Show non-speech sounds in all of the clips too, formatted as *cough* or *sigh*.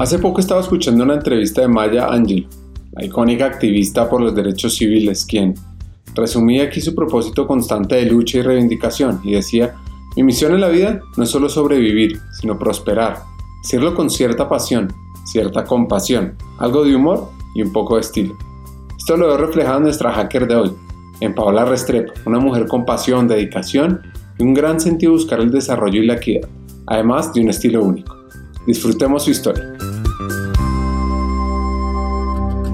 Hace poco estaba escuchando una entrevista de Maya Angelou, la icónica activista por los derechos civiles, quien resumía aquí su propósito constante de lucha y reivindicación y decía, mi misión en la vida no es solo sobrevivir, sino prosperar, hacerlo con cierta pasión, cierta compasión, algo de humor y un poco de estilo. Esto lo veo reflejado en nuestra hacker de hoy, en Paola Restrepo, una mujer con pasión, dedicación y un gran sentido de buscar el desarrollo y la equidad, además de un estilo único. Disfrutemos su historia.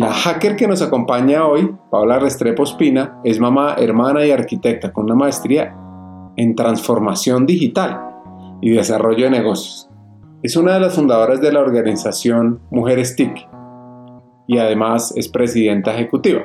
La hacker que nos acompaña hoy, Paola Restrepo Espina, es mamá, hermana y arquitecta con una maestría en transformación digital y desarrollo de negocios. Es una de las fundadoras de la organización Mujeres TIC y además es presidenta ejecutiva.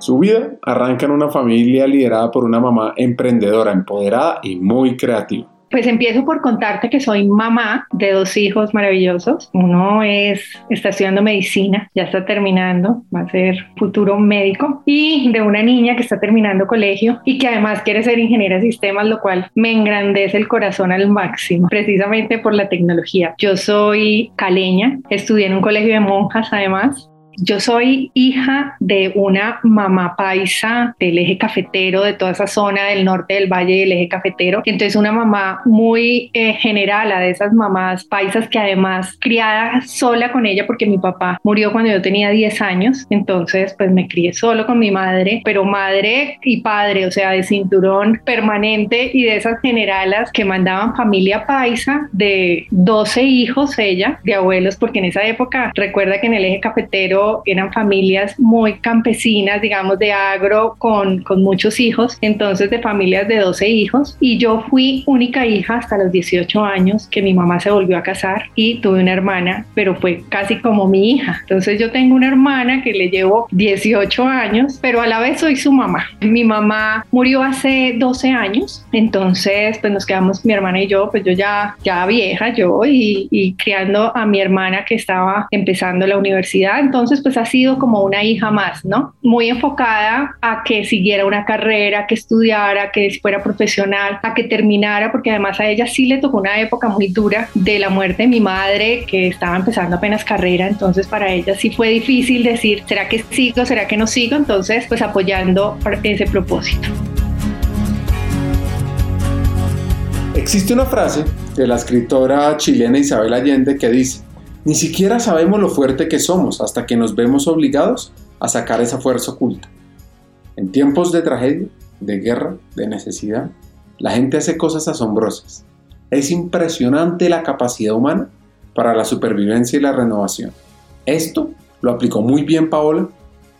Su vida arranca en una familia liderada por una mamá emprendedora, empoderada y muy creativa. Pues empiezo por contarte que soy mamá de dos hijos maravillosos. Uno es, está estudiando medicina, ya está terminando, va a ser futuro médico, y de una niña que está terminando colegio y que además quiere ser ingeniera de sistemas, lo cual me engrandece el corazón al máximo, precisamente por la tecnología. Yo soy caleña, estudié en un colegio de monjas además, yo soy hija de una mamá paisa del eje cafetero, de toda esa zona del norte del valle del eje cafetero. Entonces una mamá muy eh, general, de esas mamás paisas que además criada sola con ella porque mi papá murió cuando yo tenía 10 años. Entonces pues me crié solo con mi madre, pero madre y padre, o sea, de cinturón permanente y de esas generalas que mandaban familia paisa de 12 hijos ella, de abuelos, porque en esa época recuerda que en el eje cafetero eran familias muy campesinas, digamos, de agro, con, con muchos hijos, entonces de familias de 12 hijos. Y yo fui única hija hasta los 18 años, que mi mamá se volvió a casar y tuve una hermana, pero fue casi como mi hija. Entonces yo tengo una hermana que le llevo 18 años, pero a la vez soy su mamá. Mi mamá murió hace 12 años, entonces pues nos quedamos mi hermana y yo, pues yo ya, ya vieja, yo y, y criando a mi hermana que estaba empezando la universidad, entonces pues ha sido como una hija más, ¿no? Muy enfocada a que siguiera una carrera, que estudiara, que fuera profesional, a que terminara, porque además a ella sí le tocó una época muy dura de la muerte de mi madre, que estaba empezando apenas carrera, entonces para ella sí fue difícil decir, ¿será que sigo, será que no sigo? Entonces, pues apoyando ese propósito. Existe una frase de la escritora chilena Isabel Allende que dice, ni siquiera sabemos lo fuerte que somos hasta que nos vemos obligados a sacar esa fuerza oculta. En tiempos de tragedia, de guerra, de necesidad, la gente hace cosas asombrosas. Es impresionante la capacidad humana para la supervivencia y la renovación. Esto lo aplicó muy bien Paola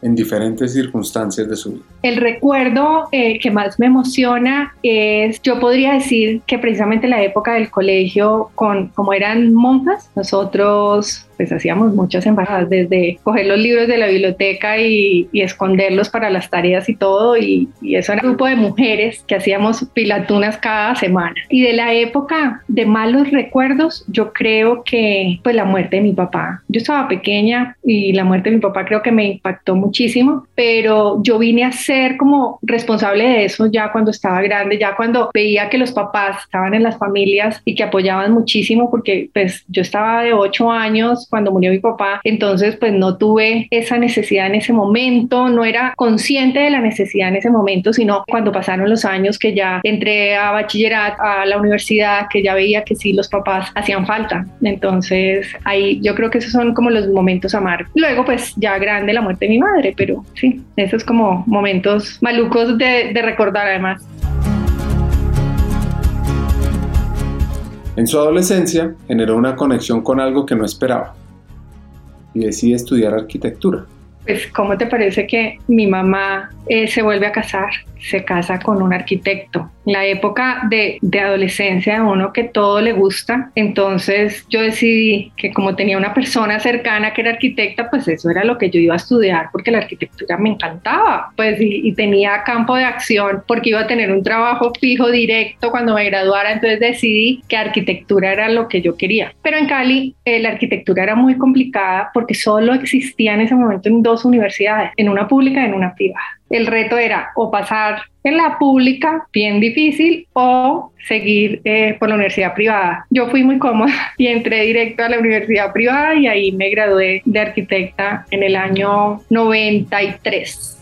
en diferentes circunstancias de su vida. El recuerdo eh, que más me emociona es, yo podría decir que precisamente la época del colegio, con como eran monjas, nosotros pues hacíamos muchas embajadas, desde coger los libros de la biblioteca y, esconderlos para las tareas y todo, y, eso era un grupo de mujeres que hacíamos pilatunas cada semana. Y de la época de malos recuerdos, yo creo que pues la muerte de mi papá. Yo estaba pequeña y la muerte de mi papá creo que me impactó muchísimo, pero yo vine a ser como responsable de eso ya cuando estaba grande, ya cuando veía que los papás estaban en las familias y que apoyaban muchísimo, porque pues yo estaba de ocho años cuando murió mi papá, entonces pues no tuve esa necesidad en ese momento, no era consciente de la necesidad en ese momento, sino cuando pasaron los años que ya entré a bachillerato, a la universidad, que ya veía que sí los papás hacían falta. Entonces ahí yo creo que esos son como los momentos amargos. Luego pues ya grande la muerte de mi madre, pero sí, esos como momentos malucos de, de recordar además. En su adolescencia generó una conexión con algo que no esperaba y decide estudiar arquitectura. Pues, ¿cómo te parece que mi mamá eh, se vuelve a casar? Se casa con un arquitecto la época de, adolescencia de uno que todo le gusta. Entonces yo decidí que como tenía una persona cercana que era arquitecta, pues eso era lo que yo iba a estudiar porque la arquitectura me encantaba, pues y, tenía campo de acción porque iba a tener un trabajo fijo directo cuando me graduara, entonces decidí que arquitectura era lo que yo quería. Pero en Cali eh, la arquitectura era muy complicada porque solo existía en ese momento en dos universidades, en una pública y en una privada. El reto era o pasar en la pública, bien difícil, o seguir eh, por la universidad privada. Yo fui muy cómoda *laughs* y entré directo a la universidad privada y ahí me gradué de arquitecta en el año 93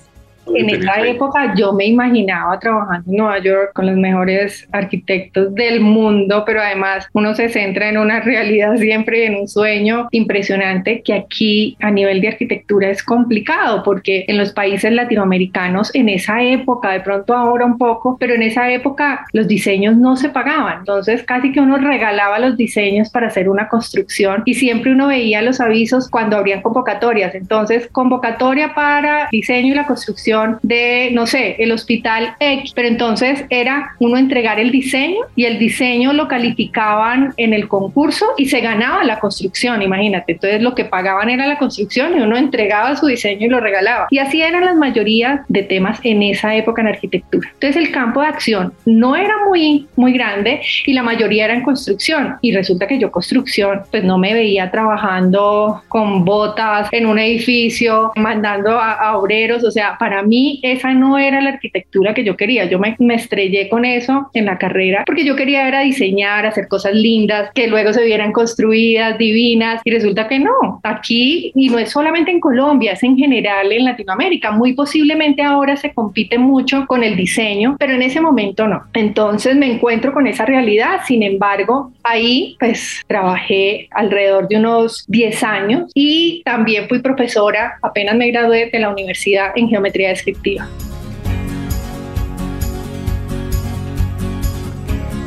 en esa época yo me imaginaba trabajando en Nueva York con los mejores arquitectos del mundo, pero además uno se centra en una *laughs* realidad siempre, en un sueño impresionante que aquí a nivel de arquitectura es complicado porque en los países latinoamericanos en esa época, de pronto ahora un poco, pero en esa época los diseños no se pagaban, entonces casi que uno regalaba los diseños para hacer una construcción y siempre uno veía los avisos cuando habrían convocatorias, entonces convocatoria para diseño y la construcción de, no sé, el hospital X, pero entonces era uno entregar el diseño y el diseño lo calificaban en el concurso y se ganaba la construcción, imagínate. Entonces lo que pagaban era la construcción y uno entregaba su diseño y lo regalaba. Y así eran las mayorías de temas en esa época en arquitectura. Entonces el campo de acción no era muy, muy grande y la mayoría era en construcción. Y resulta que yo construcción, pues no me veía trabajando con botas en un edificio, mandando a, a obreros, o sea, para mí esa no era la arquitectura que yo quería. Yo me, estrellé con eso en la carrera porque yo quería era diseñar, hacer cosas lindas, que luego se vieran construidas, divinas, y resulta que no. Aquí, y no es solamente en Colombia, es en general en Latinoamérica. Muy posiblemente ahora se compite mucho con el diseño, pero en ese momento no. Entonces me encuentro con esa realidad. Sin embargo, ahí pues trabajé alrededor de unos 10 años y también fui profesora, apenas me gradué de la universidad en geometría descriptiva.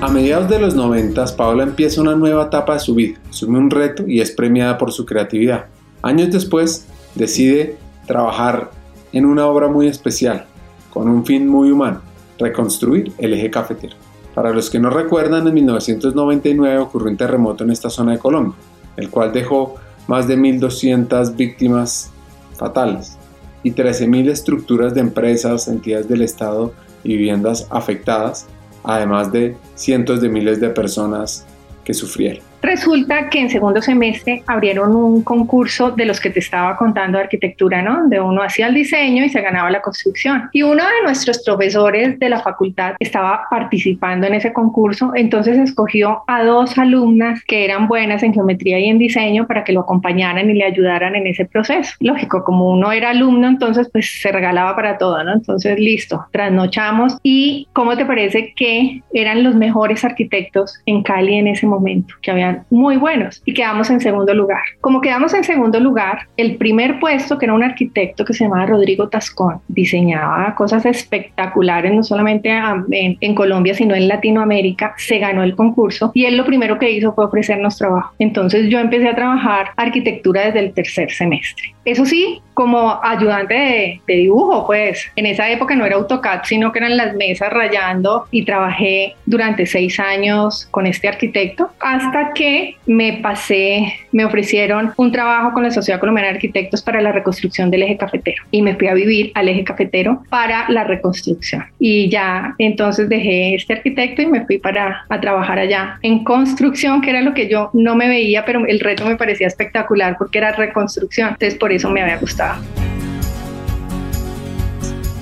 A mediados de los 90, Paola empieza una nueva etapa de su vida, asume un reto y es premiada por su creatividad. Años después, decide trabajar en una obra muy especial, con un fin muy humano, reconstruir el eje cafetero. Para los que no recuerdan, en 1999 ocurrió un terremoto en esta zona de Colombia, el cual dejó más de 1.200 víctimas fatales y 13.000 estructuras de empresas, entidades del Estado y viviendas afectadas, además de cientos de miles de personas que sufrieron. Resulta que en segundo semestre abrieron un concurso de los que te estaba contando de arquitectura, ¿no? Donde uno hacía el diseño y se ganaba la construcción. Y uno de nuestros profesores de la facultad estaba participando en ese concurso, entonces escogió a dos alumnas que eran buenas en geometría y en diseño para que lo acompañaran y le ayudaran en ese proceso. Lógico, como uno era alumno, entonces pues se regalaba para todo, ¿no? Entonces listo, trasnochamos. ¿Y cómo te parece que eran los mejores arquitectos en Cali en ese momento? Que habían muy buenos y quedamos en segundo lugar. Como quedamos en segundo lugar, el primer puesto, que era un arquitecto que se llamaba Rodrigo Tascón, diseñaba cosas espectaculares, no solamente en, en Colombia, sino en Latinoamérica, se ganó el concurso y él lo primero que hizo fue ofrecernos trabajo. Entonces yo empecé a trabajar arquitectura desde el tercer semestre. Eso sí, como ayudante de, de, dibujo, pues en esa época no era AutoCAD, sino que eran las mesas rayando y trabajé durante seis años con este arquitecto hasta que me pasé, me ofrecieron un trabajo con la Sociedad Colombiana de Arquitectos para la reconstrucción del eje cafetero. Y me fui a vivir al eje cafetero para la reconstrucción. Y ya entonces dejé este arquitecto y me fui para a trabajar allá en construcción, que era lo que yo no me veía, pero el reto me parecía espectacular porque era reconstrucción, entonces por eso me había gustado.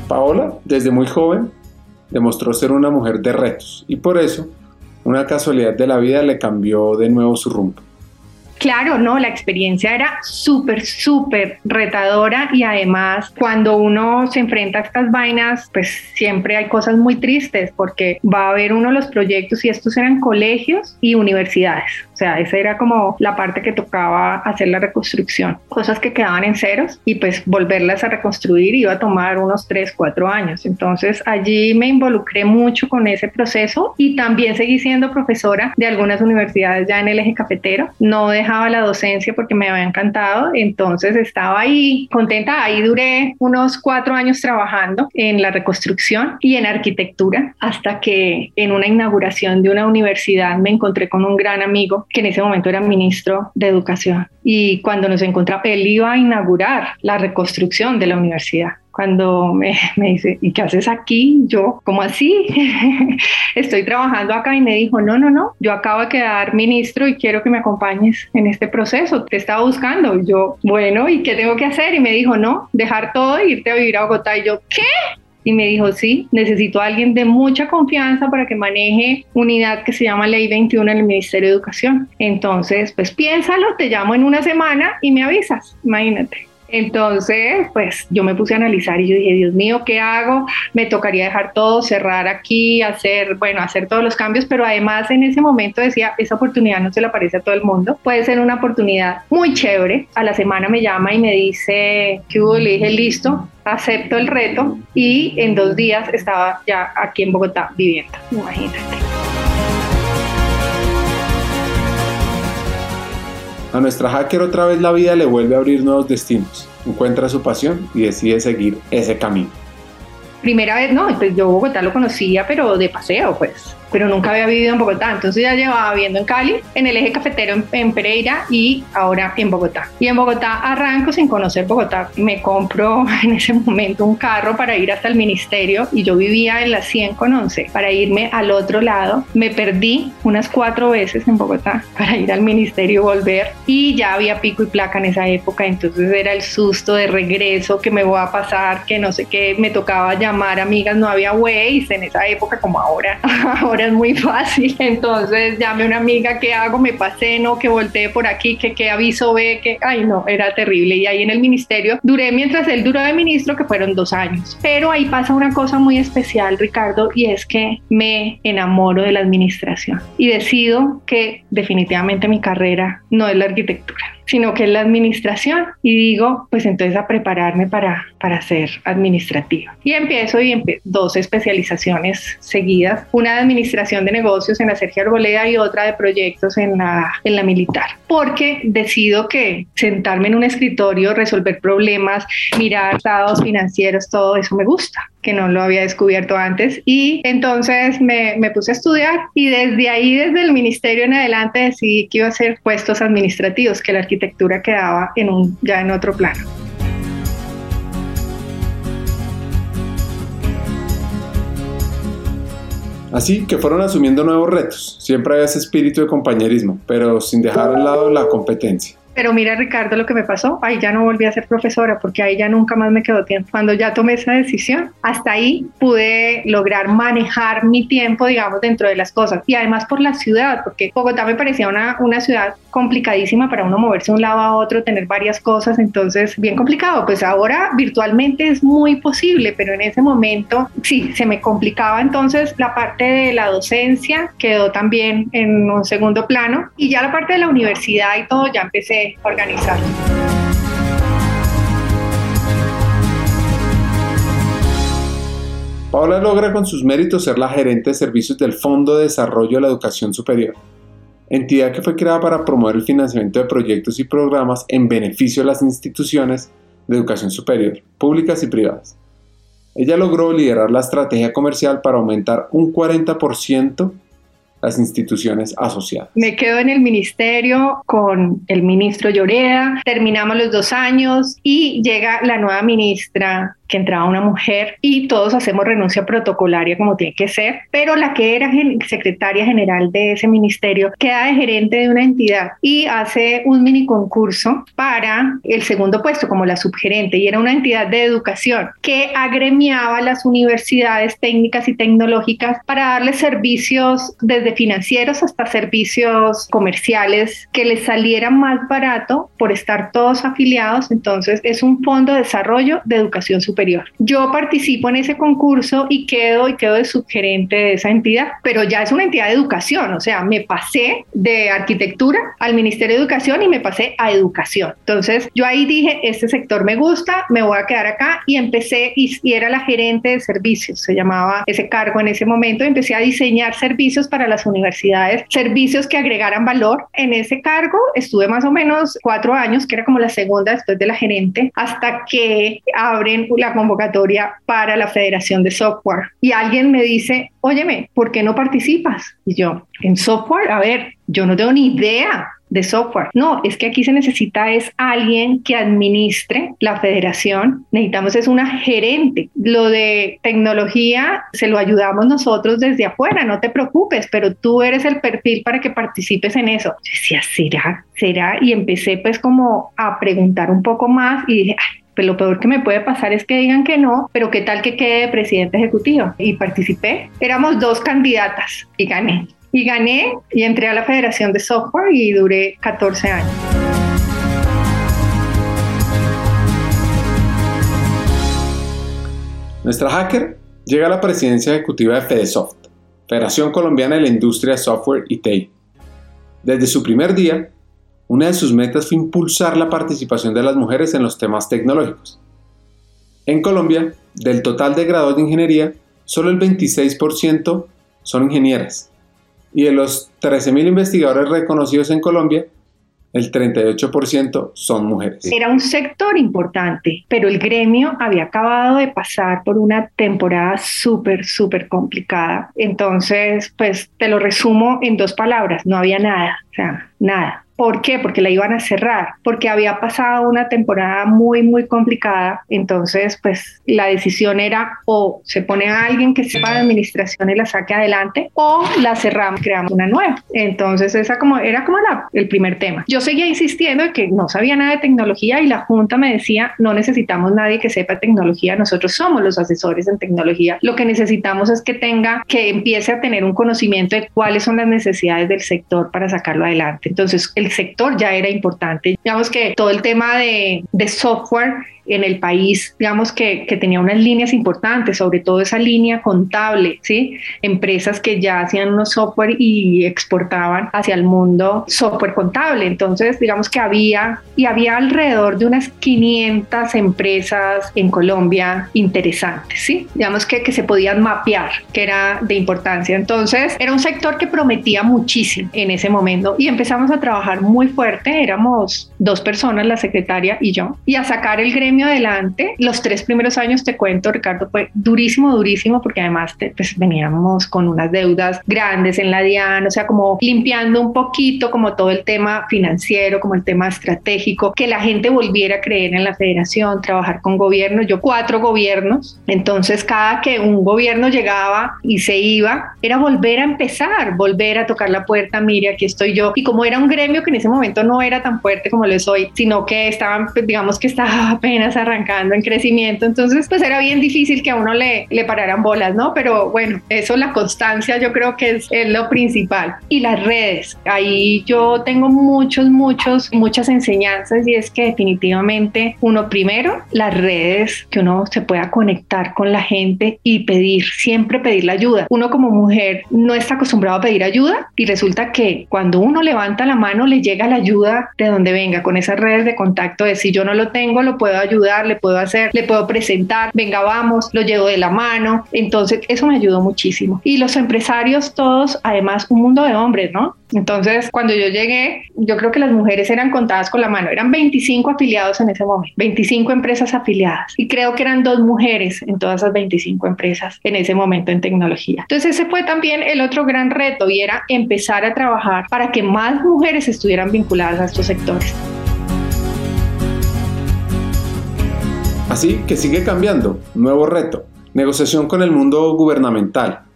Paola, desde muy joven, demostró ser una mujer de retos y por eso una casualidad de la vida le cambió de nuevo su rumbo. Claro, no, la experiencia era súper, súper retadora y además cuando uno se enfrenta a estas vainas, pues siempre hay cosas muy tristes porque va a haber uno de los proyectos y estos eran colegios y universidades. O sea, esa era como la parte que tocaba hacer la reconstrucción. Cosas que quedaban en ceros y pues volverlas a reconstruir iba a tomar unos 3, 4 años. Entonces allí me involucré mucho con ese proceso y también seguí siendo profesora de algunas universidades ya en el eje cafetero. No dejaba la docencia porque me había encantado, entonces estaba ahí contenta, ahí duré unos cuatro años trabajando en la reconstrucción y en arquitectura, hasta que en una inauguración de una universidad me encontré con un gran amigo que en ese momento era ministro de Educación. Y cuando nos encontramos, él iba a inaugurar la reconstrucción de la universidad cuando *laughs* me, dice, ¿y qué haces aquí? Yo, ¿cómo así? *laughs* Estoy trabajando acá y me dijo, no, no, no, yo acabo de quedar ministro y quiero que me acompañes en este proceso, te estaba buscando. Y yo, bueno, ¿y qué tengo que hacer? Y me dijo, no, dejar todo e irte a vivir a Bogotá. Y yo, ¿qué? Y me dijo, sí, necesito a alguien de mucha confianza para que maneje unidad que se llama Ley 21 en el Ministerio de Educación. Entonces, pues piénsalo, te llamo en una semana y me avisas, imagínate. Entonces, pues yo me puse a analizar y yo dije, Dios mío, ¿qué hago? Me tocaría dejar todo, cerrar aquí, hacer, bueno, hacer todos los cambios, pero además en ese momento decía, esa oportunidad no se le aparece a todo el mundo, puede ser una oportunidad muy chévere. A la semana me llama y me dice, ¿qué hubo? Le dije, listo, acepto el reto y en dos días estaba ya aquí en Bogotá viviendo, imagínate. A nuestra hacker otra vez la vida le vuelve a abrir nuevos destinos, encuentra su pasión y decide seguir ese camino. Primera vez, no, pues yo Bogotá lo conocía, pero de paseo, pues pero nunca había vivido en Bogotá. Entonces ya llevaba viviendo en Cali, en el eje cafetero en, Pereira y ahora en Bogotá. Y en Bogotá arranco sin conocer Bogotá. Me compro *laughs* en ese momento un carro para ir hasta el ministerio y yo vivía en la 100 con 11 para irme al otro lado. Me perdí unas cuatro veces en Bogotá *laughs* para ir al ministerio y volver y ya había pico y placa en esa época. Entonces era el susto de regreso que me voy a pasar, que no sé qué, me tocaba llamar amigas, no había Waze en esa época como ahora. *laughs* ahora es muy *laughs* fácil. Entonces llamé a una amiga, ¿qué hago? Me pasé, no, que volteé por aquí, que qué aviso ve, que, ay no, era terrible. Y ahí en el ministerio duré mientras él duró de ministro, que fueron dos años. Pero ahí pasa una cosa muy especial, Ricardo, y es que me enamoro de la administración y decido que definitivamente mi carrera no es la arquitectura sino que es la administración. Y digo, pues entonces a prepararme para, para ser administrativa. Y empiezo y dos especializaciones seguidas, una de administración de negocios en la Sergio Arboleda y otra de proyectos en la, en la militar, porque decido que sentarme en un escritorio, resolver problemas, mirar estados financieros, todo eso me gusta que no lo había descubierto antes. Y entonces me, me, puse a estudiar y desde ahí, desde el ministerio en adelante, decidí que iba a hacer puestos administrativos, que la arquitectura quedaba en un, ya en otro plano. Así que fueron asumiendo nuevos retos. Siempre había ese espíritu de compañerismo, pero sin dejar al lado la competencia. Pero mira, Ricardo, lo que me pasó, ahí ya no volví a ser profesora porque ahí ya nunca más me quedó tiempo. Cuando ya tomé esa decisión, hasta ahí pude lograr manejar mi tiempo, digamos, dentro de las cosas. Y además por la ciudad, porque Bogotá me parecía una, una ciudad complicadísima para uno moverse de un lado a otro, tener varias cosas, entonces bien complicado. Pues ahora virtualmente es muy posible, pero en ese momento sí, se me complicaba. Entonces la parte de la docencia quedó también en un segundo plano y ya la parte de la universidad y todo ya empecé organizar. Paola logra con sus méritos ser la gerente de servicios del Fondo de Desarrollo de la Educación Superior, entidad que fue creada para promover el financiamiento de proyectos y programas en beneficio de las instituciones de educación superior, públicas y privadas. Ella logró liderar la estrategia comercial para aumentar un 40% las instituciones asociadas. Me quedo en el ministerio con el ministro Lloreda, terminamos los dos años y llega la nueva ministra que entraba una mujer y todos hacemos renuncia protocolaria como tiene que ser, pero la que era secretaria general de ese ministerio queda de gerente de una entidad y hace un mini concurso para el segundo puesto como la subgerente y era una entidad de educación que agremiaba las universidades técnicas y tecnológicas para darles servicios desde financieros hasta servicios comerciales que les saliera más barato por estar todos afiliados, entonces es un fondo de desarrollo de educación superior. Yo participo en ese concurso y quedo y quedo de subgerente de esa entidad, pero ya es una entidad de educación, o sea, me pasé de arquitectura al Ministerio de Educación y me pasé a educación. Entonces yo ahí dije, este sector me gusta, me voy a quedar acá y empecé y, era la gerente de servicios, se llamaba ese cargo en ese momento, empecé a diseñar servicios para las universidades, servicios que agregaran valor. En ese cargo estuve más o menos cuatro años, que era como la segunda después de la gerente, hasta que abren la convocatoria para la Federación de Software. Y alguien me dice, óyeme, ¿por qué no participas? Y yo, en software, a ver, yo no tengo ni idea de software. No, es que aquí se necesita es alguien que administre la federación. Necesitamos es una gerente. Lo de tecnología se lo ayudamos nosotros desde afuera, no te preocupes, pero tú eres el perfil para que participes en eso. Yo decía, ¿será? ¿Será? Y empecé pues como a preguntar un poco más y dije, pues lo peor que me puede pasar es que digan que no, pero qué tal que quede de presidente ejecutivo. Y participé. Éramos dos candidatas y gané y gané y entré a la Federación de Software y duré 14 años. Nuestra hacker llega a la presidencia ejecutiva de FedeSoft, Federación Colombiana de la Industria Software y TI. Desde su primer día, una de sus metas fue impulsar la participación de las mujeres en los temas tecnológicos. En Colombia, del total de grados de ingeniería, solo el 26% son ingenieras y de los 13.000 investigadores reconocidos en Colombia, el 38% son mujeres. Era un sector importante, pero el gremio había acabado de pasar por una temporada súper, súper complicada. Entonces, pues te lo resumo en dos palabras, no había nada, o sea, nada. ¿Por qué? Porque la iban a cerrar, porque había pasado una temporada muy, muy complicada. Entonces, pues la decisión era o se pone a alguien que sepa de administración y la saque adelante, o la cerramos, creamos una nueva. Entonces, esa como, era como la, el primer tema. Yo seguía insistiendo de que no sabía nada de tecnología y la Junta me decía, no necesitamos nadie que sepa tecnología, nosotros somos los asesores en tecnología. Lo que necesitamos es que tenga, que empiece a tener un conocimiento de cuáles son las necesidades del sector para sacarlo adelante. Entonces, el sector ya era importante. Digamos que todo el tema de, de software en el país, digamos que, que, tenía unas líneas importantes, sobre todo esa línea contable, ¿sí? Empresas que ya hacían unos software y exportaban hacia el mundo software contable. Entonces, digamos que había, y había alrededor de unas 500 empresas en Colombia interesantes, ¿sí? Digamos que, que se podían mapear, que era de importancia. Entonces, era un sector que prometía muchísimo en ese momento y empezamos a trabajar muy fuerte, éramos dos personas, la secretaria y yo, y a sacar el gremio adelante. Los tres primeros años, te cuento, Ricardo, fue durísimo, durísimo, porque además pues, veníamos con unas deudas grandes en la DIAN, o sea, como limpiando un poquito como todo el tema financiero, como el tema estratégico, que la gente volviera a creer en la federación, trabajar con gobiernos. Yo cuatro gobiernos, entonces cada que un gobierno llegaba y se iba, era volver a empezar, volver a tocar la puerta, mire, aquí estoy yo. Y como era un gremio que en ese momento no era tan fuerte como lo es hoy, sino que estaban, pues, digamos que estaba *laughs* apenas arrancando en crecimiento, entonces pues era bien difícil que a uno le, le pararan bolas, ¿no? Pero bueno, eso, la constancia yo creo que es, es lo principal. Y las redes, ahí yo tengo muchos, muchos, muchas enseñanzas y es que definitivamente uno primero, las redes, que uno se pueda conectar con la gente y pedir, siempre pedir la ayuda. Uno como mujer no está acostumbrado a pedir ayuda y resulta que cuando uno levanta la mano le llega la ayuda de donde venga, con esas redes de contacto de si yo no lo tengo, lo puedo ayudar le puedo hacer, le puedo presentar, venga, vamos, lo llevo de la mano. Entonces, eso me ayudó muchísimo. Y los empresarios todos, además, un mundo de hombres, ¿no? Entonces, cuando yo llegué, yo creo que las mujeres eran contadas con la mano. Eran 25 afiliados en ese momento, 25 empresas afiliadas. Y creo que eran dos mujeres en todas esas 25 empresas en ese momento en tecnología. Entonces, ese fue también el otro gran reto y era empezar a trabajar para que más mujeres estuvieran vinculadas a estos sectores. Así que sigue cambiando, nuevo reto, negociación con el mundo gubernamental.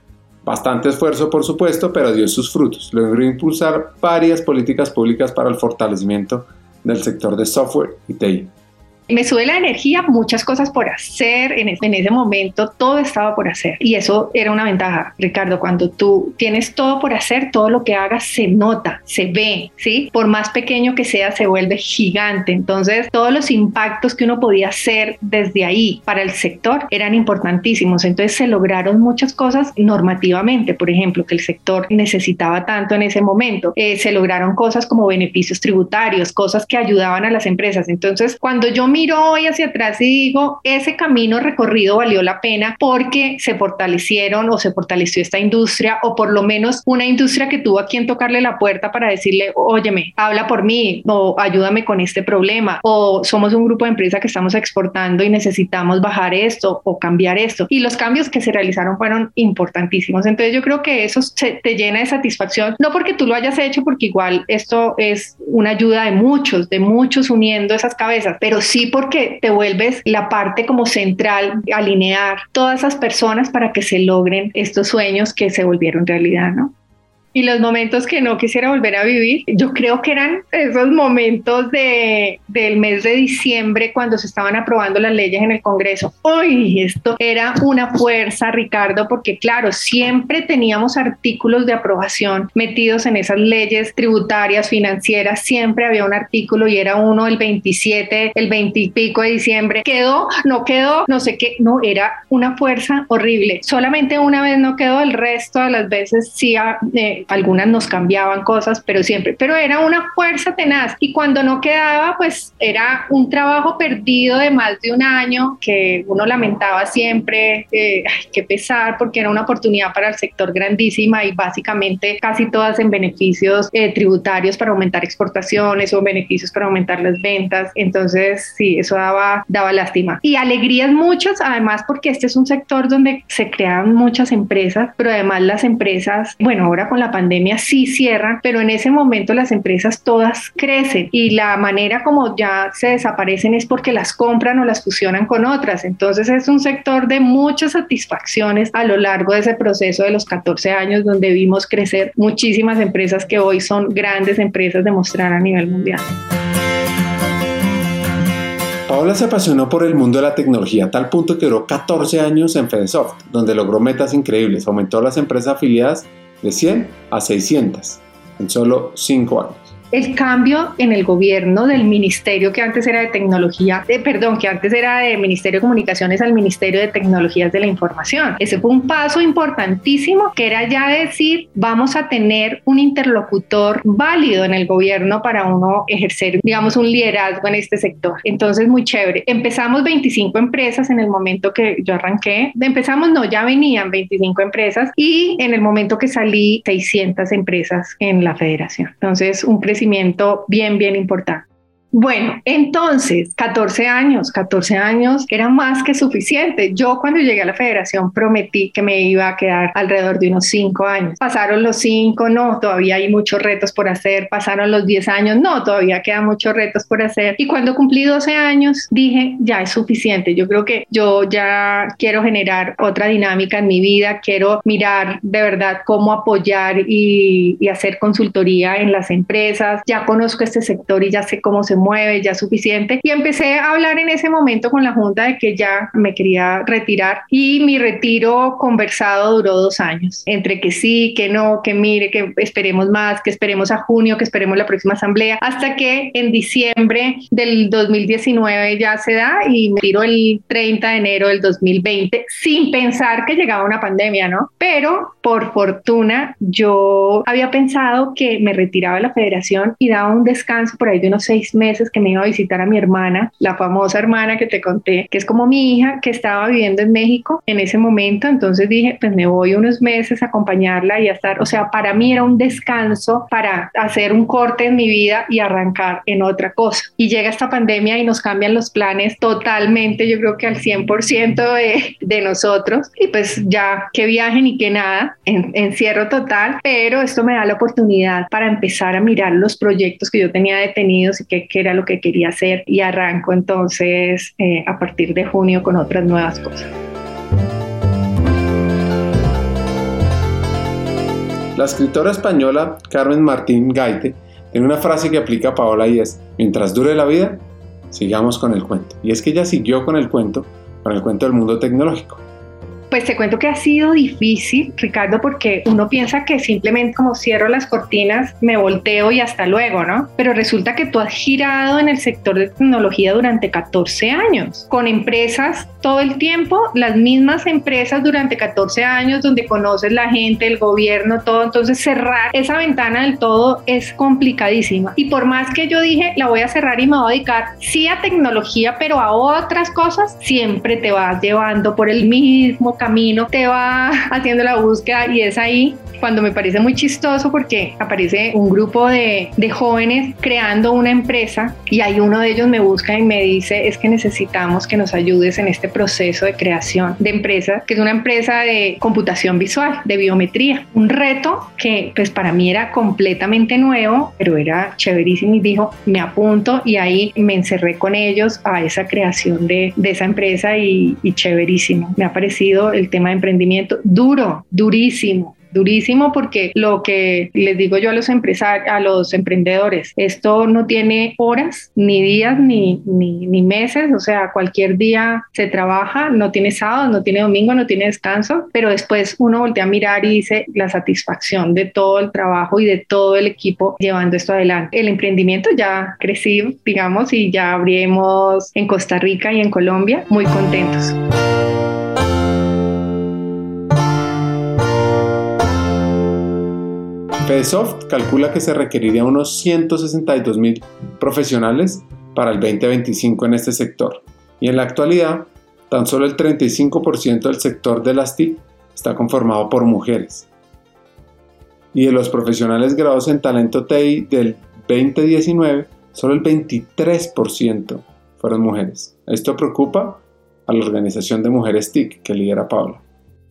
Bastante esfuerzo, por supuesto, pero dio sus frutos. Logró impulsar varias políticas públicas para el fortalecimiento del sector de software y TI. Me sube la energía, muchas cosas por hacer. En, ese momento todo estaba por hacer. Y eso era una ventaja, Ricardo. Cuando tú tienes todo por hacer, todo lo que hagas se nota, se ve, ¿sí? Por más pequeño que sea, se vuelve gigante. Entonces, todos los impactos que uno podía hacer desde ahí para el sector eran importantísimos. Entonces, se lograron muchas cosas normativamente. Por ejemplo, que el sector necesitaba tanto en ese momento. Eh, se lograron cosas como beneficios tributarios, cosas que ayudaban a las empresas. Entonces, cuando yo miro hoy hacia atrás y digo, ese camino recorrido valió la pena porque se fortalecieron o se fortaleció esta industria o por lo menos una industria que tuvo a quien tocarle la puerta para decirle, óyeme, habla por mí o ayúdame con este problema o somos un grupo de empresas que estamos exportando y necesitamos bajar esto o cambiar esto. Y los cambios que se realizaron fueron importantísimos. Entonces yo creo que eso te llena de satisfacción, no porque tú lo hayas hecho, porque igual esto es una ayuda de muchos, de muchos uniendo esas cabezas, pero sí porque te vuelves la parte como central, alinear todas esas personas para que se logren estos sueños que se volvieron realidad, ¿no? Y los momentos que no quisiera volver a vivir, yo creo que eran esos momentos de, del mes de diciembre cuando se estaban aprobando las leyes en el Congreso. Uy, esto era una fuerza, Ricardo, porque claro, siempre teníamos artículos de aprobación metidos en esas leyes tributarias, financieras, siempre había un artículo y era uno el 27, el 20 y pico de diciembre. Quedó, no quedó, no sé qué, no, era una fuerza horrible. Solamente una vez no quedó, el resto de las veces sí. Eh, algunas nos cambiaban cosas, pero siempre, pero era una fuerza tenaz y cuando no quedaba, pues era un trabajo perdido de más de un año que uno lamentaba siempre, eh, ay, qué pesar, porque era una oportunidad para el sector grandísima y básicamente casi todas en beneficios eh, tributarios para aumentar exportaciones o beneficios para aumentar las ventas, entonces sí, eso daba, daba lástima. Y alegrías muchas, además porque este es un sector donde se crean muchas empresas, pero además las empresas, bueno, ahora con la pandemia sí cierran, pero en ese momento las empresas todas crecen y la manera como ya se desaparecen es porque las compran o las fusionan con otras. Entonces es un sector de muchas satisfacciones a lo largo de ese proceso de los 14 años donde vimos crecer muchísimas empresas que hoy son grandes empresas de mostrar a nivel mundial. Paola se apasionó por el mundo de la tecnología a tal punto que duró 14 años en Fedesoft, donde logró metas increíbles, aumentó las empresas afiliadas de 100 a 600 en solo 5 años el cambio en el gobierno del ministerio que antes era de tecnología, de, perdón, que antes era de Ministerio de Comunicaciones al Ministerio de Tecnologías de la Información. Ese fue un paso importantísimo que era ya decir, vamos a tener un interlocutor válido en el gobierno para uno ejercer, digamos, un liderazgo en este sector. Entonces, muy chévere. Empezamos 25 empresas en el momento que yo arranqué. Empezamos, no, ya venían 25 empresas y en el momento que salí, 600 empresas en la federación. Entonces, un bien, bien importante. Bueno, entonces, 14 años, 14 años era más que suficiente. Yo cuando llegué a la federación prometí que me iba a quedar alrededor de unos 5 años. Pasaron los 5, no, todavía hay muchos retos por hacer. Pasaron los 10 años, no, todavía quedan muchos retos por hacer. Y cuando cumplí 12 años, dije, ya es suficiente. Yo creo que yo ya quiero generar otra dinámica en mi vida, quiero mirar de verdad cómo apoyar y, y hacer consultoría en las empresas. Ya conozco este sector y ya sé cómo se mueve, ya suficiente. Y empecé a hablar en ese momento con la Junta de que ya me quería retirar y mi retiro conversado duró dos años, entre que sí, que no, que mire, que esperemos más, que esperemos a junio, que esperemos la próxima asamblea, hasta que en diciembre del 2019 ya se da y me retiro el 30 de enero del 2020 sin pensar que llegaba una pandemia, ¿no? Pero por fortuna yo había pensado que me retiraba de la federación y daba un descanso por ahí de unos seis meses que me iba a visitar a mi hermana, la famosa hermana que te conté, que es como mi hija, que estaba viviendo en México en ese momento. Entonces dije, pues me voy unos meses a acompañarla y a estar, o sea, para mí era un descanso para hacer un corte en mi vida y arrancar en otra cosa. Y llega esta pandemia y nos cambian los planes totalmente, yo creo que al 100% de, de nosotros. Y pues ya que viaje ni que nada, en, encierro total, pero esto me da la oportunidad para empezar a mirar los proyectos que yo tenía detenidos y que, que era lo que quería hacer y arranco entonces eh, a partir de junio con otras nuevas cosas. La escritora española Carmen Martín Gaite tiene una frase que aplica a Paola y es, mientras dure la vida, sigamos con el cuento. Y es que ella siguió con el cuento, con el cuento del mundo tecnológico. Pues te cuento que ha sido difícil, Ricardo, porque uno piensa que simplemente como cierro las cortinas, me volteo y hasta luego, ¿no? Pero resulta que tú has girado en el sector de tecnología durante 14 años, con empresas todo el tiempo, las mismas empresas durante 14 años, donde conoces la gente, el gobierno, todo. Entonces cerrar esa ventana del todo es complicadísima. Y por más que yo dije, la voy a cerrar y me voy a dedicar, sí a tecnología, pero a otras cosas, siempre te vas llevando por el mismo camino te va haciendo la búsqueda y es ahí cuando me parece muy chistoso porque aparece un grupo de, de, jóvenes creando una empresa y hay uno de ellos me busca y me dice es que necesitamos que nos ayudes en este proceso de creación de empresa, que es una empresa de computación visual, de biometría. Un reto que pues para mí era completamente nuevo, pero era chéverísimo y dijo, me apunto y ahí me encerré con ellos a esa creación de, de esa empresa y, y chéverísimo. Me ha parecido el tema de emprendimiento duro, durísimo, durísimo porque lo que les digo yo a los empresarios, a los emprendedores, esto no tiene horas, ni días, ni, ni, meses, o sea, cualquier día se trabaja, no tiene sábado, no tiene domingo, no tiene descanso, pero después uno voltea a mirar y dice la satisfacción de todo el trabajo y de todo el equipo llevando esto adelante. El emprendimiento ya creció, digamos, y ya abrimos en Costa Rica y en Colombia, muy contentos. FEDESOFT calcula que se requeriría unos 162 mil profesionales para el 2025 en este sector. Y en la actualidad, tan solo el 35% del sector de las TIC está conformado por mujeres. Y de los profesionales graduados en talento TI del 2019, solo el 23% fueron mujeres. Esto preocupa a la organización de mujeres TIC que lidera Paula.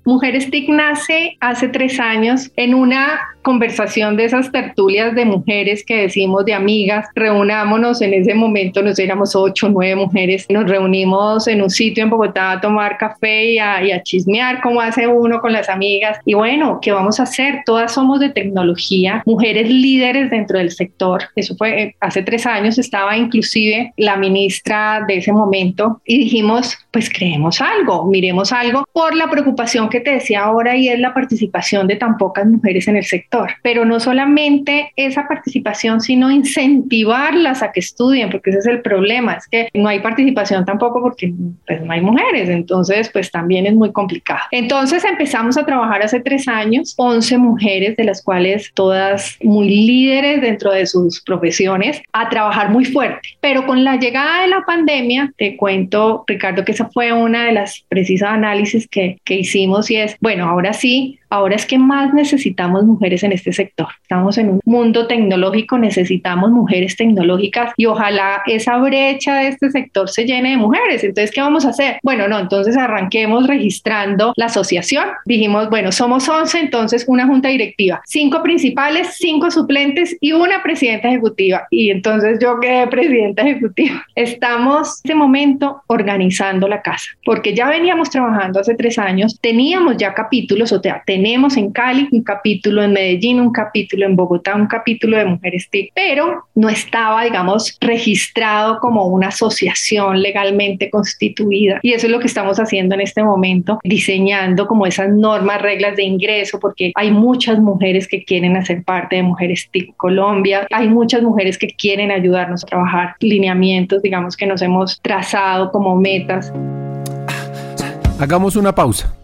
Mujeres TIC nace hace tres años en una conversación de esas tertulias de mujeres que decimos de amigas, reunámonos en ese momento, nos éramos ocho, nueve mujeres, nos reunimos en un sitio en Bogotá a tomar café y a, y a chismear como hace uno con las amigas. Y bueno, ¿qué vamos a hacer? Todas somos de tecnología, mujeres líderes dentro del sector. Eso fue eh, hace tres años, estaba inclusive la ministra de ese momento y dijimos, pues creemos algo, miremos algo por la preocupación que te decía ahora y es la participación de tan pocas mujeres en el sector pero no solamente esa participación, sino incentivarlas a que estudien, porque ese es el problema, es que no hay participación tampoco porque pues, no hay mujeres, entonces pues también es muy complicado. Entonces empezamos a trabajar hace tres años, 11 mujeres, de las cuales todas muy líderes dentro de sus profesiones, a trabajar muy fuerte, pero con la llegada de la pandemia, te cuento, Ricardo, que esa fue una de las precisas análisis que, que hicimos y es, bueno, ahora sí, ahora es que más necesitamos mujeres en este sector. Estamos en un mundo tecnológico, necesitamos mujeres tecnológicas y ojalá esa brecha de este sector se llene de mujeres. Entonces, ¿qué vamos a hacer? Bueno, no, entonces arranquemos registrando la asociación. Dijimos, bueno, somos 11, entonces una junta directiva, cinco principales, cinco suplentes y una presidenta ejecutiva. Y entonces yo quedé presidenta ejecutiva. Estamos en este momento organizando la casa, porque ya veníamos trabajando hace tres años, teníamos ya capítulos, o sea, tenemos en Cali un capítulo en Medellín, un capítulo en Bogotá, un capítulo de Mujeres TIC, pero no estaba, digamos, registrado como una asociación legalmente constituida. Y eso es lo que estamos haciendo en este momento, diseñando como esas normas, reglas de ingreso, porque hay muchas mujeres que quieren hacer parte de Mujeres TIC Colombia, hay muchas mujeres que quieren ayudarnos a trabajar lineamientos, digamos, que nos hemos trazado como metas. Hagamos una pausa.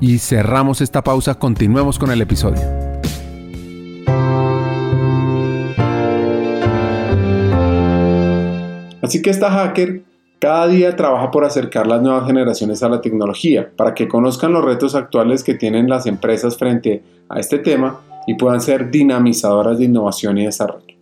y cerramos esta pausa. Continuemos con el episodio. Así que esta hacker cada día trabaja por acercar las nuevas generaciones a la tecnología, para que conozcan los retos actuales que tienen las empresas frente a este tema y puedan ser dinamizadoras de innovación y desarrollo.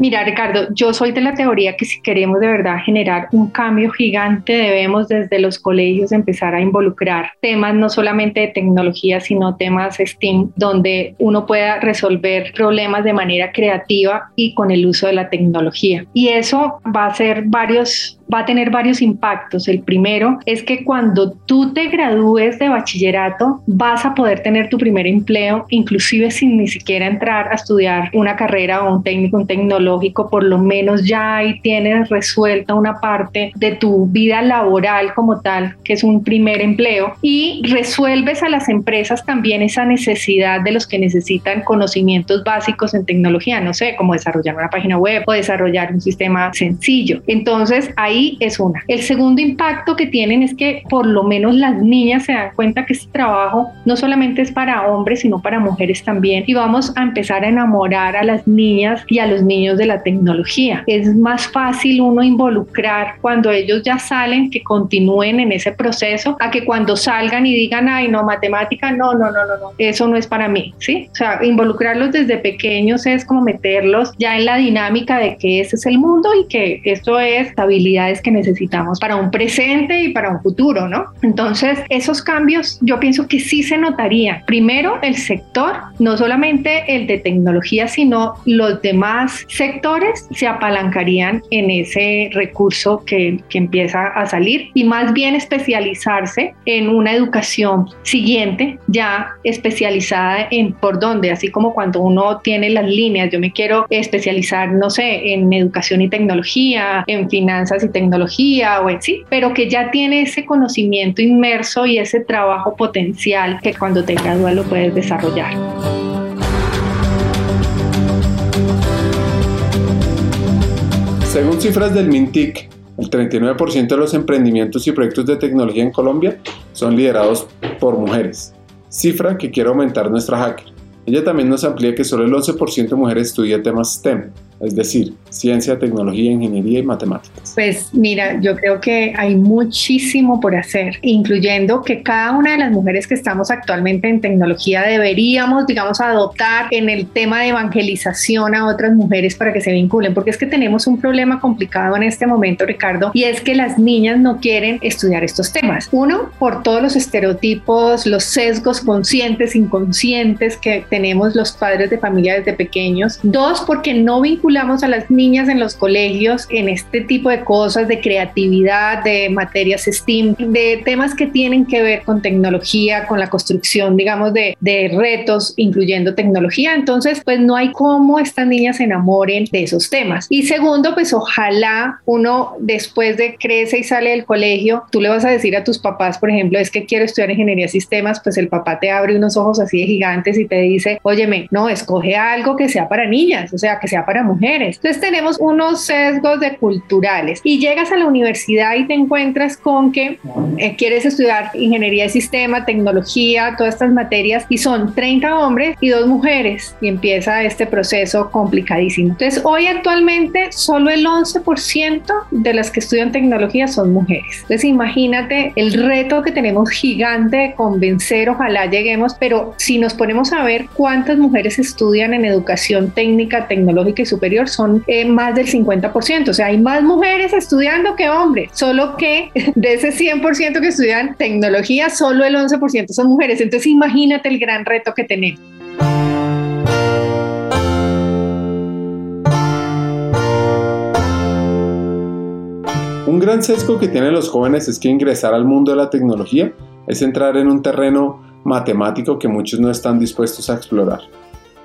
Mira, Ricardo, yo soy de la teoría que si queremos de verdad generar un cambio gigante, debemos desde los colegios empezar a involucrar temas no solamente de tecnología, sino temas STEAM, donde uno pueda resolver problemas de manera creativa y con el uso de la tecnología. Y eso va a ser varios va a tener varios impactos. El primero es que cuando tú te gradúes de bachillerato vas a poder tener tu primer empleo, inclusive sin ni siquiera entrar a estudiar una carrera o un técnico, un tecnológico, por lo menos ya ahí tienes resuelta una parte de tu vida laboral como tal, que es un primer empleo, y resuelves a las empresas también esa necesidad de los que necesitan conocimientos básicos en tecnología, no sé, como desarrollar una página web o desarrollar un sistema sencillo. Entonces, ahí es una. El segundo impacto que tienen es que por lo menos las niñas se dan cuenta que este trabajo no solamente es para hombres, sino para mujeres también. Y vamos a empezar a enamorar a las niñas y a los niños de la tecnología. Es más fácil uno involucrar cuando ellos ya salen que continúen en ese proceso a que cuando salgan y digan, ay, no, matemática, no, no, no, no, no, eso no es para mí, ¿sí? O sea, involucrarlos desde pequeños es como meterlos ya en la dinámica de que ese es el mundo y que esto es habilidad que necesitamos para un presente y para un futuro, ¿no? Entonces, esos cambios yo pienso que sí se notaría. Primero, el sector, no solamente el de tecnología, sino los demás sectores se apalancarían en ese recurso que, que empieza a salir y más bien especializarse en una educación siguiente, ya especializada en por dónde, así como cuando uno tiene las líneas, yo me quiero especializar, no sé, en educación y tecnología, en finanzas y tecnología, o en sí, pero que ya tiene ese conocimiento inmerso y ese trabajo potencial que cuando te gradúas lo puedes desarrollar. Según cifras del MINTIC, el 39% de los emprendimientos y proyectos de tecnología en Colombia son liderados por mujeres, cifra que quiere aumentar nuestra hacker. Ella también nos amplía que solo el 11% de mujeres estudia temas STEM, es decir, ciencia, tecnología, ingeniería y matemáticas? Pues mira, yo creo que hay muchísimo por hacer, incluyendo que cada una de las mujeres que estamos actualmente en tecnología deberíamos, digamos, adoptar en el tema de evangelización a otras mujeres para que se vinculen, porque es que tenemos un problema complicado en este momento, Ricardo, y es que las niñas no quieren estudiar estos temas. Uno, por todos los estereotipos, los sesgos conscientes, inconscientes que tenemos los padres de familia desde pequeños. Dos, porque no vinculamos a las niñas en los colegios en este tipo de cosas, de creatividad, de materias STEAM, de temas que tienen que ver con tecnología, con la construcción, digamos, de, de retos, incluyendo tecnología. Entonces, pues no hay cómo estas niñas se enamoren de esos temas. Y segundo, pues ojalá uno después de crece y sale del colegio, tú le vas a decir a tus papás, por ejemplo, es que quiero estudiar ingeniería de sistemas, pues el papá te abre unos ojos así de gigantes y te dice, óyeme, no, escoge algo que sea para niñas, o sea, que sea para mujeres entonces tenemos unos sesgos de culturales y llegas a la universidad y te encuentras con que eh, quieres estudiar ingeniería de sistema, tecnología, todas estas materias y son 30 hombres y dos mujeres y empieza este proceso complicadísimo. Entonces hoy actualmente solo el 11% de las que estudian tecnología son mujeres. Entonces imagínate el reto que tenemos gigante de convencer, ojalá lleguemos, pero si nos ponemos a ver cuántas mujeres estudian en educación técnica, tecnológica y superior, son eh, más del 50%, o sea, hay más mujeres estudiando que hombres, solo que *laughs* de ese 100% que estudian tecnología, solo el 11% son mujeres. Entonces imagínate el gran reto que tenemos. Un gran sesgo que tienen los jóvenes es que ingresar al mundo de la tecnología es entrar en un terreno matemático que muchos no están dispuestos a explorar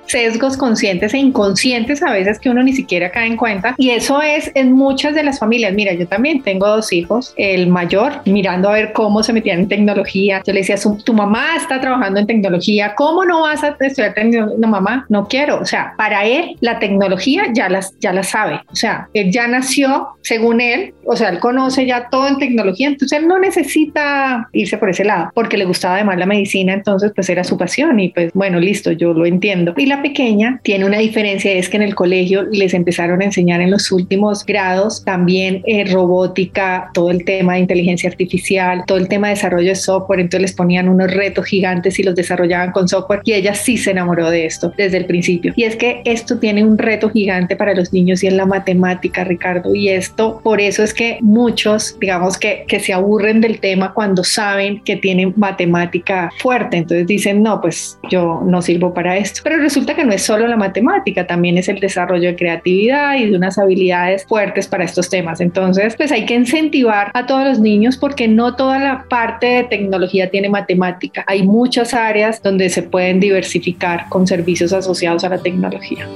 sesgos conscientes e inconscientes a veces que uno ni siquiera cae en cuenta. Y eso es en muchas de las familias. Mira, yo también tengo dos hijos. El mayor, mirando a ver cómo se metían en tecnología. Yo le decía, tu mamá está trabajando en tecnología. ¿Cómo no vas a estudiar tecnología? No, mamá, no quiero. O sea, para él la tecnología ya, las, ya la sabe. O sea, él ya nació, según él, o sea, él conoce ya todo en tecnología. Entonces él no necesita irse por ese lado porque le gustaba además la medicina. Entonces, pues era su pasión y pues bueno, listo, yo lo entiendo. Y la pequeña tiene una diferencia, es que en el colegio les empezaron a enseñar en los últimos grados también eh, robótica, todo el tema de inteligencia artificial, todo el tema de desarrollo de software, entonces les ponían unos retos gigantes y los desarrollaban con software y ella sí se enamoró de esto desde el principio. Y es que esto tiene un reto gigante para los niños y en la matemática, Ricardo, y esto por eso es que muchos, digamos que, que se aburren del tema cuando saben que tienen matemática fuerte, entonces dicen, no, pues yo no sirvo para esto. Pero resulta que no es solo la matemática, también es el desarrollo de creatividad y de unas habilidades fuertes para estos temas. Entonces, pues hay que incentivar a todos los niños porque no toda la parte de tecnología tiene matemática. Hay muchas áreas donde se pueden diversificar con servicios asociados a la tecnología.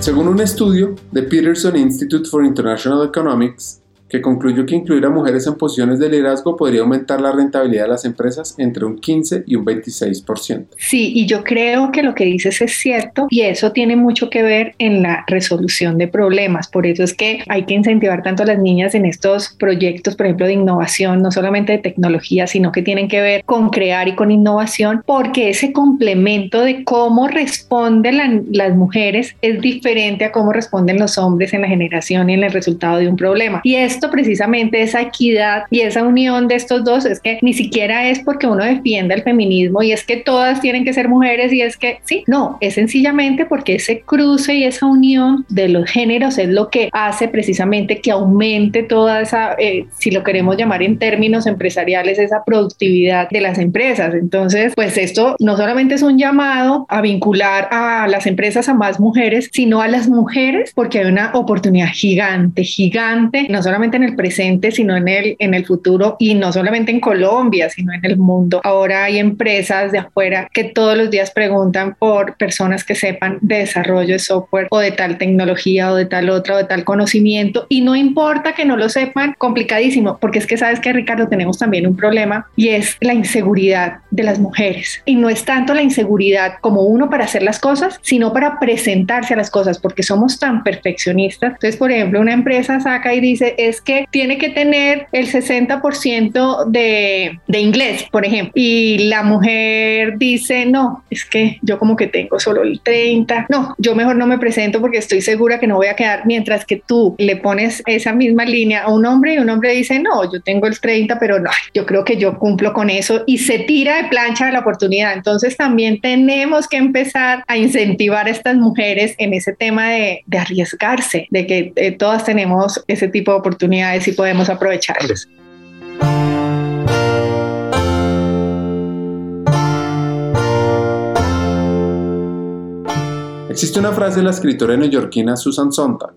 Según un estudio de Peterson Institute for International Economics, que concluyó que incluir a mujeres en posiciones de liderazgo podría aumentar la rentabilidad de las empresas entre un 15 y un 26%. Sí, y yo creo que lo que dices es cierto y eso tiene mucho que ver en la resolución de problemas. Por eso es que hay que incentivar tanto a las niñas en estos proyectos, por ejemplo, de innovación, no solamente de tecnología, sino que tienen que ver con crear y con innovación, porque ese complemento de cómo responden las mujeres es diferente a cómo responden los hombres en la generación y en el resultado de un problema. Y es precisamente, esa equidad y esa unión de estos dos, es que ni siquiera es porque uno defienda el feminismo y es que todas tienen que ser mujeres y es que sí, no, es sencillamente porque ese cruce y esa unión de los géneros es lo que hace precisamente que aumente toda esa, eh, si lo queremos llamar en términos empresariales, esa productividad de las empresas. Entonces, pues esto no solamente es un llamado a vincular a las empresas a más mujeres, sino a las mujeres porque hay una oportunidad gigante, gigante, no solamente en el presente, sino en el, en el futuro y no solamente en Colombia, sino en el mundo. Ahora hay empresas de afuera que todos los días preguntan por personas que sepan de desarrollo de software o de tal tecnología o de tal otra o de tal conocimiento y no importa que no lo sepan, complicadísimo, porque es que sabes que Ricardo tenemos también un problema y es la inseguridad de las mujeres. Y no es tanto la inseguridad como uno para hacer las cosas, sino para presentarse a las cosas, porque somos tan perfeccionistas. Entonces, por ejemplo, una empresa saca y dice, es que tiene que tener el 60% de, de inglés, por ejemplo. Y la mujer dice, no, es que yo como que tengo solo el 30. No, yo mejor no me presento porque estoy segura que no voy a quedar. Mientras que tú le pones esa misma línea a un hombre y un hombre dice, no, yo tengo el 30, pero no, yo creo que yo cumplo con eso y se tira de plancha de la oportunidad. Entonces también tenemos que empezar a incentivar a estas mujeres en ese tema de, de arriesgarse, de que eh, todas tenemos ese tipo de oportunidades oportunidades y podemos aprovecharlas. Existe una frase de la escritora neoyorquina Susan Sontag.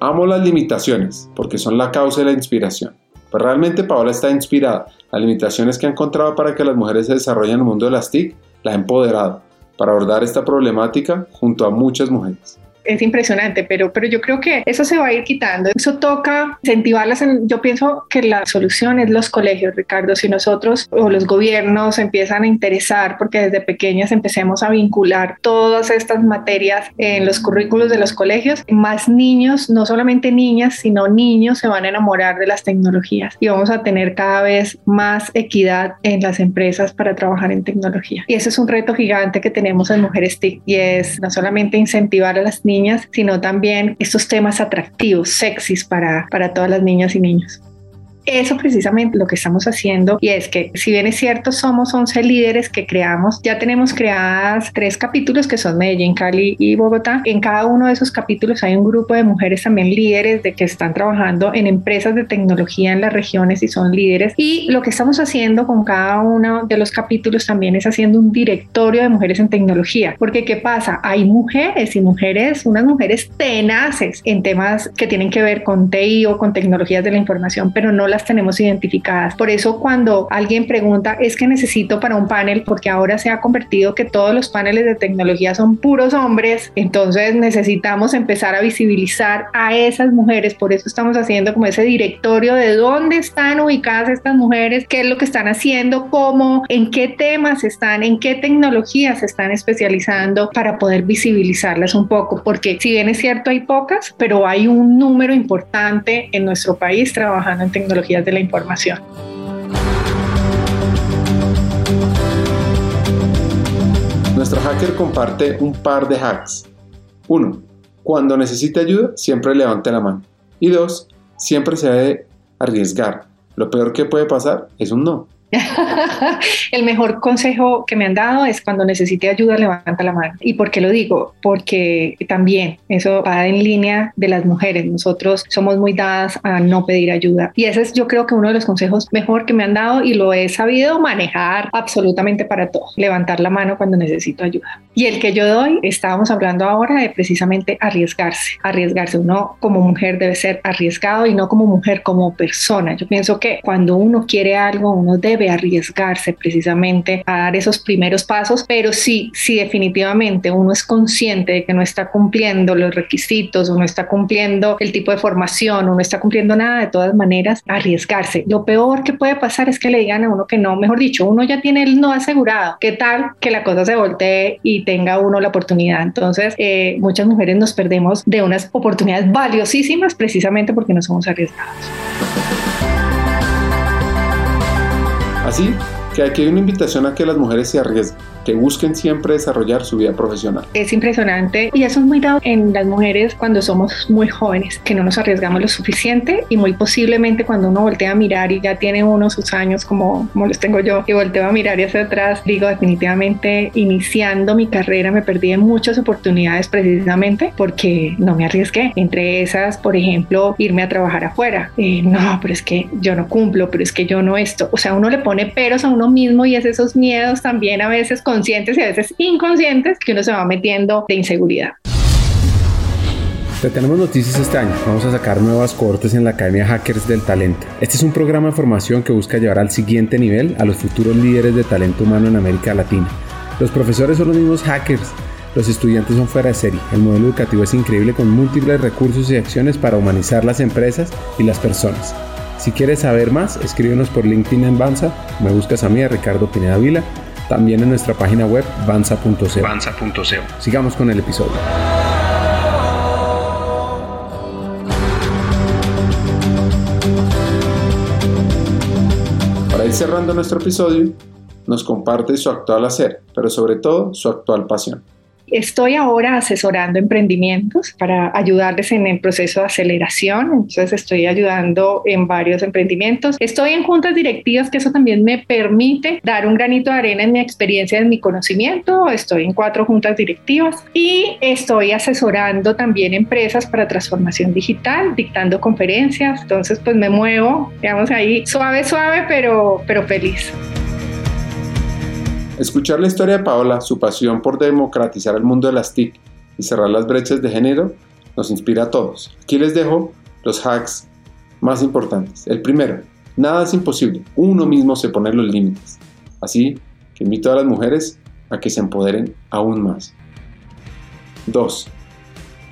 Amo las limitaciones porque son la causa de la inspiración. Pues realmente Paola está inspirada. Las limitaciones que ha encontrado para que las mujeres se desarrollen en el mundo de las TIC la ha empoderado para abordar esta problemática junto a muchas mujeres es impresionante, pero, pero yo creo que eso se va a ir quitando. Eso toca incentivarlas. En, yo pienso que la solución es los colegios, Ricardo. Si nosotros o los gobiernos empiezan a interesar, porque desde pequeñas empecemos a vincular todas estas materias en los currículos de los colegios, más niños, no solamente niñas, sino niños se van a enamorar de las tecnologías y vamos a tener cada vez más equidad en las empresas para trabajar en tecnología. Y ese es un reto gigante que tenemos en Mujeres TIC y es no solamente incentivar a las niñas, niñas, sino también estos temas atractivos, sexys para, para todas las niñas y niños eso precisamente lo que estamos haciendo y es que si bien es cierto somos 11 líderes que creamos, ya tenemos creadas tres capítulos que son Medellín, Cali y Bogotá. En cada uno de esos capítulos hay un grupo de mujeres también líderes de que están trabajando en empresas de tecnología en las regiones y son líderes y lo que estamos haciendo con cada uno de los capítulos también es haciendo un directorio de mujeres en tecnología, porque ¿qué pasa? Hay mujeres y mujeres, unas mujeres tenaces en temas que tienen que ver con TI o con tecnologías de la información, pero no las tenemos identificadas. Por eso cuando alguien pregunta, es que necesito para un panel, porque ahora se ha convertido que todos los paneles de tecnología son puros hombres, entonces necesitamos empezar a visibilizar a esas mujeres. Por eso estamos haciendo como ese directorio de dónde están ubicadas estas mujeres, qué es lo que están haciendo, cómo, en qué temas están, en qué tecnologías se están especializando para poder visibilizarlas un poco, porque si bien es cierto hay pocas, pero hay un número importante en nuestro país trabajando en tecnología de la información. Nuestro hacker comparte un par de hacks. 1. Cuando necesite ayuda, siempre levante la mano. Y 2. Siempre se debe arriesgar. Lo peor que puede pasar es un no. *laughs* el mejor consejo que me han dado es cuando necesite ayuda, levanta la mano. ¿Y por qué lo digo? Porque también eso va en línea de las mujeres. Nosotros somos muy dadas a no pedir ayuda. Y ese es yo creo que uno de los consejos mejor que me han dado y lo he sabido manejar absolutamente para todo. Levantar la mano cuando necesito ayuda. Y el que yo doy, estábamos hablando ahora de precisamente arriesgarse. Arriesgarse. Uno como mujer debe ser arriesgado y no como mujer, como persona. Yo pienso que cuando uno quiere algo, uno debe arriesgarse precisamente a dar esos primeros pasos, pero sí, si definitivamente uno es consciente de que no está cumpliendo los requisitos o no está cumpliendo el tipo de formación o no está cumpliendo nada, de todas maneras, arriesgarse. Lo peor que puede pasar es que le digan a uno que no, mejor dicho, uno ya tiene el no asegurado. ¿Qué tal que la cosa se voltee y tenga uno la oportunidad? Entonces, eh, muchas mujeres nos perdemos de unas oportunidades valiosísimas precisamente porque no somos arriesgados. Así que aquí hay una invitación a que las mujeres se arriesguen que busquen siempre desarrollar su vida profesional. Es impresionante y eso es muy dado en las mujeres cuando somos muy jóvenes, que no nos arriesgamos lo suficiente y muy posiblemente cuando uno voltea a mirar y ya tiene uno sus años como, como los tengo yo y volteo a mirar hacia atrás, digo definitivamente iniciando mi carrera me perdí en muchas oportunidades precisamente porque no me arriesgué. Entre esas, por ejemplo, irme a trabajar afuera. Eh, no, pero es que yo no cumplo, pero es que yo no esto. O sea, uno le pone peros a uno mismo y es esos miedos también a veces conscientes y a veces inconscientes que uno se va metiendo de inseguridad. Te tenemos noticias este año. Vamos a sacar nuevas cohortes en la Academia Hackers del Talento. Este es un programa de formación que busca llevar al siguiente nivel a los futuros líderes de talento humano en América Latina. Los profesores son los mismos hackers. Los estudiantes son fuera de serie. El modelo educativo es increíble con múltiples recursos y acciones para humanizar las empresas y las personas. Si quieres saber más, escríbenos por LinkedIn en Banza, me buscas a mí, a Ricardo Pineda Vila, también en nuestra página web banza.co. Sigamos con el episodio. Para ir cerrando nuestro episodio, nos comparte su actual hacer, pero sobre todo su actual pasión. Estoy ahora asesorando emprendimientos para ayudarles en el proceso de aceleración, entonces estoy ayudando en varios emprendimientos. Estoy en juntas directivas, que eso también me permite dar un granito de arena en mi experiencia, en mi conocimiento. Estoy en cuatro juntas directivas y estoy asesorando también empresas para transformación digital, dictando conferencias. Entonces, pues me muevo, digamos ahí, suave, suave, pero, pero feliz. Escuchar la historia de Paola, su pasión por democratizar el mundo de las TIC y cerrar las brechas de género, nos inspira a todos. Aquí les dejo los hacks más importantes. El primero, nada es imposible, uno mismo se pone los límites. Así que invito a las mujeres a que se empoderen aún más. 2.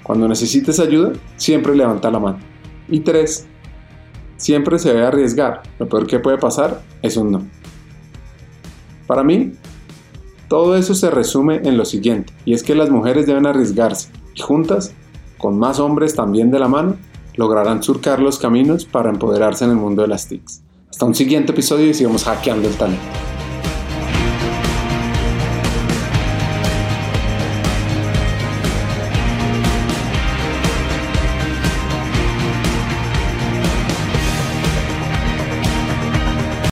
Cuando necesites ayuda, siempre levanta la mano. Y 3. Siempre se debe arriesgar. Lo peor que puede pasar es un no. Para mí, todo eso se resume en lo siguiente, y es que las mujeres deben arriesgarse, y juntas, con más hombres también de la mano, lograrán surcar los caminos para empoderarse en el mundo de las TICs. Hasta un siguiente episodio y sigamos hackeando el talento.